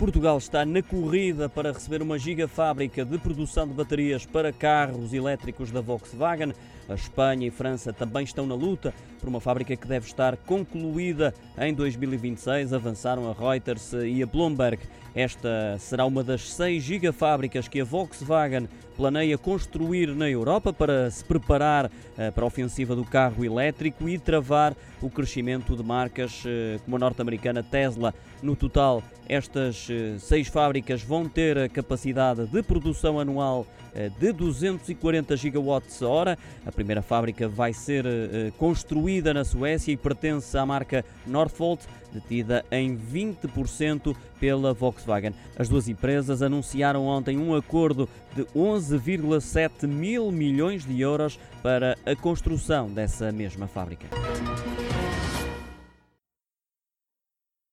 Portugal está na corrida para receber uma gigafábrica de produção de baterias para carros elétricos da Volkswagen. A Espanha e França também estão na luta por uma fábrica que deve estar concluída em 2026, avançaram a Reuters e a Bloomberg. Esta será uma das seis gigafábricas que a Volkswagen planeia construir na Europa para se preparar eh, para a ofensiva do carro elétrico e travar o crescimento de marcas eh, como a norte-americana Tesla. No total, estas seis fábricas vão ter a capacidade de produção anual de 240 gigawatts hora. A primeira fábrica vai ser construída na Suécia e pertence à marca Northvolt, detida em 20% pela Volkswagen. As duas empresas anunciaram ontem um acordo de 11,7 mil milhões de euros para a construção dessa mesma fábrica.